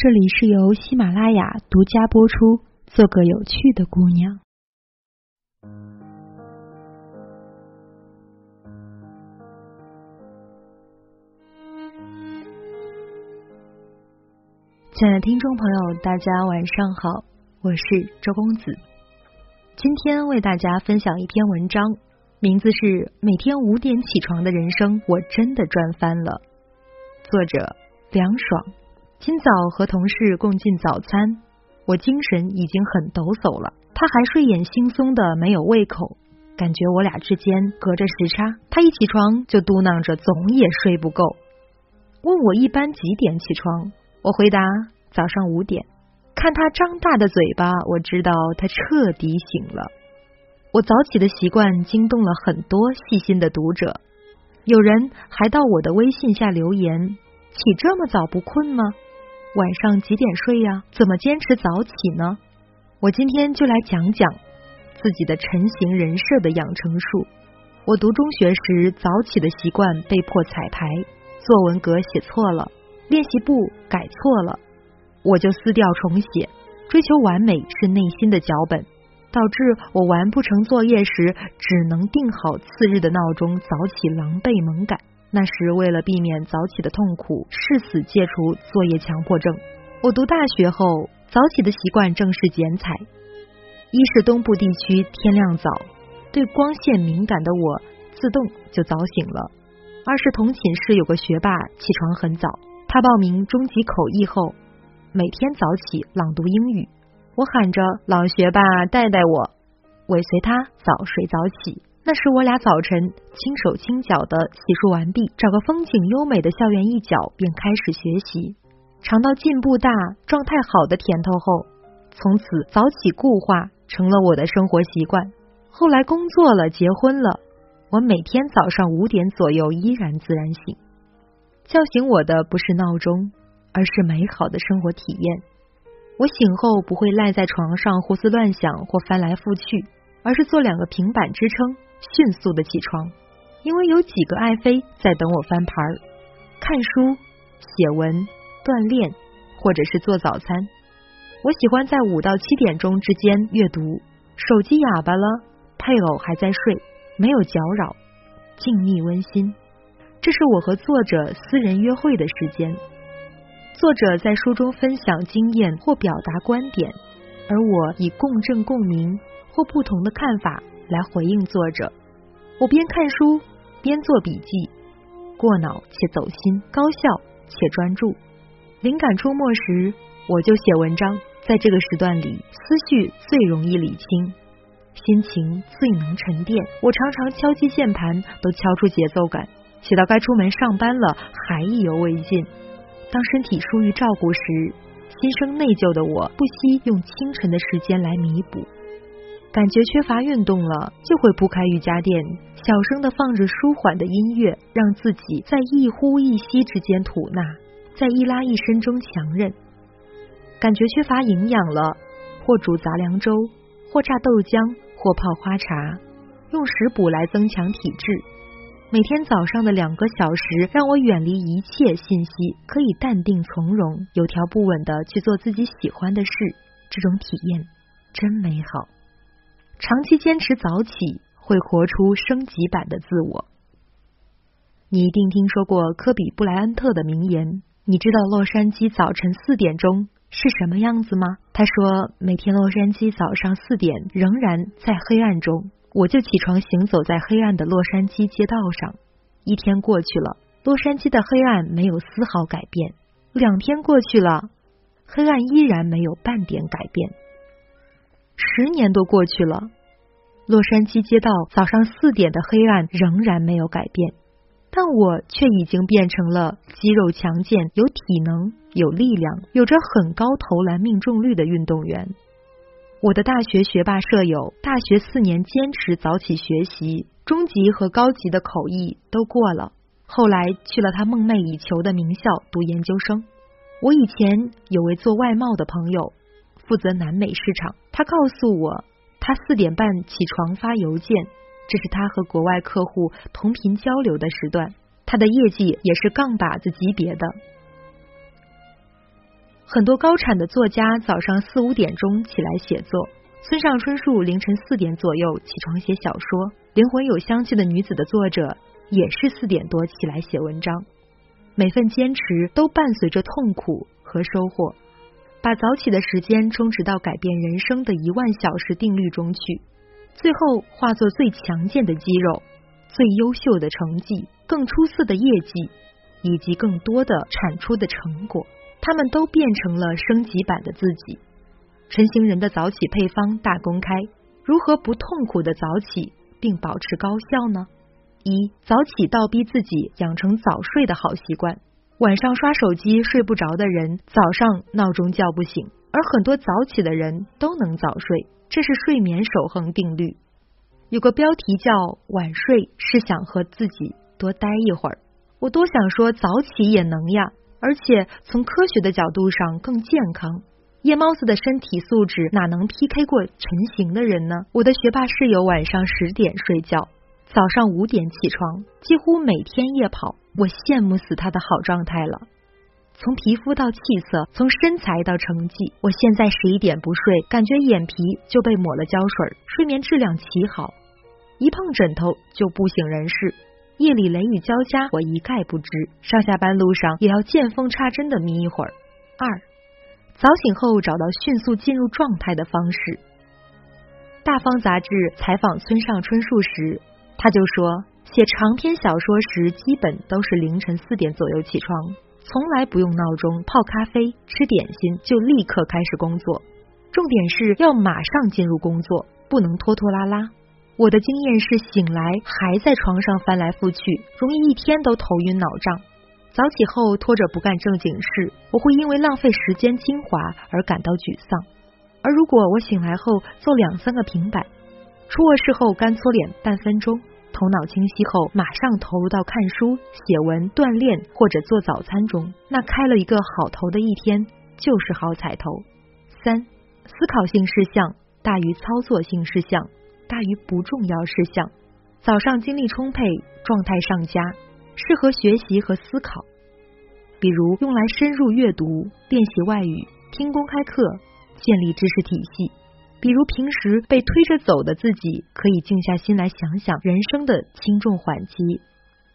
这里是由喜马拉雅独家播出。做个有趣的姑娘。亲爱的听众朋友，大家晚上好，我是周公子。今天为大家分享一篇文章，名字是《每天五点起床的人生》，我真的赚翻了。作者凉爽。今早和同事共进早餐，我精神已经很抖擞了，他还睡眼惺忪的没有胃口，感觉我俩之间隔着时差。他一起床就嘟囔着总也睡不够，问我一般几点起床，我回答早上五点。看他张大的嘴巴，我知道他彻底醒了。我早起的习惯惊动了很多细心的读者，有人还到我的微信下留言：起这么早不困吗？晚上几点睡呀？怎么坚持早起呢？我今天就来讲讲自己的成型人设的养成术。我读中学时早起的习惯被迫彩排，作文格写错了，练习簿改错了，我就撕掉重写。追求完美是内心的脚本，导致我完不成作业时只能定好次日的闹钟，早起狼狈猛改。那时为了避免早起的痛苦，誓死戒除作业强迫症。我读大学后，早起的习惯正是剪彩。一是东部地区天亮早，对光线敏感的我自动就早醒了；二是同寝室有个学霸起床很早，他报名中级口译后，每天早起朗读英语。我喊着老学霸带带我，尾随他早睡早起。那时我俩早晨轻手轻脚的洗漱完毕，找个风景优美的校园一角，便开始学习。尝到进步大、状态好的甜头后，从此早起固化成了我的生活习惯。后来工作了，结婚了，我每天早上五点左右依然自然醒。叫醒我的不是闹钟，而是美好的生活体验。我醒后不会赖在床上胡思乱想或翻来覆去，而是做两个平板支撑。迅速的起床，因为有几个爱妃在等我翻盘儿、看书、写文、锻炼，或者是做早餐。我喜欢在五到七点钟之间阅读，手机哑巴了，配偶还在睡，没有搅扰，静谧温馨。这是我和作者私人约会的时间。作者在书中分享经验或表达观点，而我以共振共鸣或不同的看法。来回应作者，我边看书边做笔记，过脑且走心，高效且专注。灵感出没时，我就写文章。在这个时段里，思绪最容易理清，心情最能沉淀。我常常敲击键盘，都敲出节奏感，写到该出门上班了，还意犹未尽。当身体疏于照顾时，心生内疚的我，不惜用清晨的时间来弥补。感觉缺乏运动了，就会铺开瑜伽垫，小声的放着舒缓的音乐，让自己在一呼一吸之间吐纳，在一拉一伸中强韧。感觉缺乏营养了，或煮杂粮粥，或榨豆浆，或泡花茶，用食补来增强体质。每天早上的两个小时，让我远离一切信息，可以淡定从容、有条不紊的去做自己喜欢的事。这种体验真美好。长期坚持早起，会活出升级版的自我。你一定听说过科比布莱恩特的名言。你知道洛杉矶早晨四点钟是什么样子吗？他说，每天洛杉矶早上四点仍然在黑暗中，我就起床行走在黑暗的洛杉矶街道上。一天过去了，洛杉矶的黑暗没有丝毫改变；两天过去了，黑暗依然没有半点改变。十年都过去了，洛杉矶街道早上四点的黑暗仍然没有改变，但我却已经变成了肌肉强健、有体能、有力量、有着很高投篮命中率的运动员。我的大学学霸舍友，大学四年坚持早起学习，中级和高级的口译都过了，后来去了他梦寐以求的名校读研究生。我以前有位做外贸的朋友。负责南美市场，他告诉我，他四点半起床发邮件，这是他和国外客户同频交流的时段。他的业绩也是杠把子级别的。很多高产的作家早上四五点钟起来写作，村上春树凌晨四点左右起床写小说，灵魂有香气的女子的作者也是四点多起来写文章。每份坚持都伴随着痛苦和收获，把早起的时间充值到改变人生的一万小时定律中去，最后化作最强健的肌肉、最优秀的成绩、更出色的业绩以及更多的产出的成果，他们都变成了升级版的自己。晨行人的早起配方大公开，如何不痛苦的早起并保持高效呢？一早起倒逼自己养成早睡的好习惯。晚上刷手机睡不着的人，早上闹钟叫不醒；而很多早起的人都能早睡，这是睡眠守恒定律。有个标题叫“晚睡是想和自己多待一会儿”，我多想说早起也能呀，而且从科学的角度上更健康。夜猫子的身体素质哪能 PK 过晨行的人呢？我的学霸室友晚上十点睡觉。早上五点起床，几乎每天夜跑，我羡慕死他的好状态了。从皮肤到气色，从身材到成绩，我现在十一点不睡，感觉眼皮就被抹了胶水，睡眠质量奇好。一碰枕头就不省人事，夜里雷雨交加，我一概不知。上下班路上也要见缝插针的眯一会儿。二，早醒后找到迅速进入状态的方式。大方杂志采访村上春树时。他就说，写长篇小说时，基本都是凌晨四点左右起床，从来不用闹钟，泡咖啡，吃点心就立刻开始工作。重点是要马上进入工作，不能拖拖拉拉。我的经验是，醒来还在床上翻来覆去，容易一天都头晕脑胀。早起后拖着不干正经事，我会因为浪费时间精华而感到沮丧。而如果我醒来后做两三个平板。出卧室后干搓脸半分钟，头脑清晰后马上投入到看书、写文、锻炼或者做早餐中，那开了一个好头的一天就是好彩头。三、思考性事项大于操作性事项大于不重要事项。早上精力充沛，状态上佳，适合学习和思考，比如用来深入阅读、练习外语、听公开课、建立知识体系。比如平时被推着走的自己，可以静下心来想想人生的轻重缓急。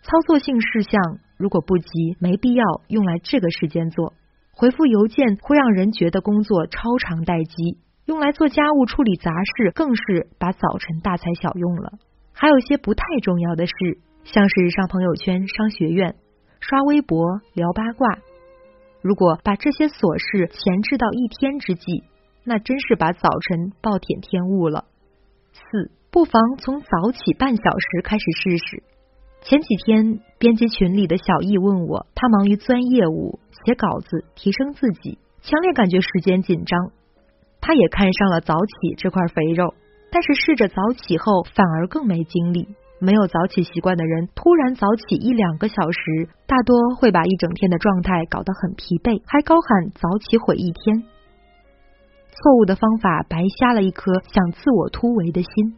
操作性事项如果不急，没必要用来这个时间做。回复邮件会让人觉得工作超长待机，用来做家务、处理杂事，更是把早晨大材小用了。还有些不太重要的事，像是上朋友圈、商学院、刷微博、聊八卦。如果把这些琐事前置到一天之际。那真是把早晨暴殄天物了。四，不妨从早起半小时开始试试。前几天，编辑群里的小易问我，他忙于钻业务、写稿子、提升自己，强烈感觉时间紧张。他也看上了早起这块肥肉，但是试着早起后反而更没精力。没有早起习惯的人，突然早起一两个小时，大多会把一整天的状态搞得很疲惫，还高喊早起毁一天。错误的方法白瞎了一颗想自我突围的心。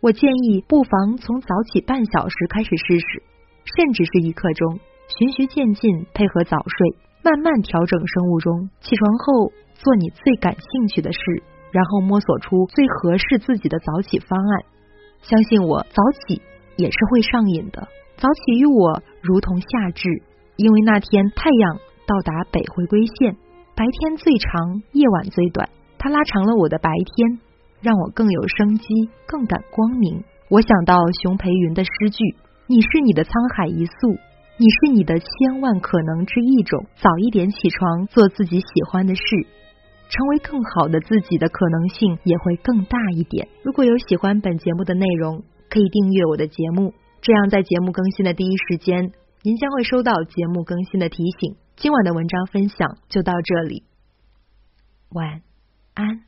我建议不妨从早起半小时开始试试，甚至是一刻钟，循序渐进，配合早睡，慢慢调整生物钟。起床后做你最感兴趣的事，然后摸索出最合适自己的早起方案。相信我，早起也是会上瘾的。早起与我如同夏至，因为那天太阳到达北回归线。白天最长，夜晚最短，它拉长了我的白天，让我更有生机，更感光明。我想到熊培云的诗句：“你是你的沧海一粟，你是你的千万可能之一种。”早一点起床，做自己喜欢的事，成为更好的自己的可能性也会更大一点。如果有喜欢本节目的内容，可以订阅我的节目，这样在节目更新的第一时间，您将会收到节目更新的提醒。今晚的文章分享就到这里，晚安。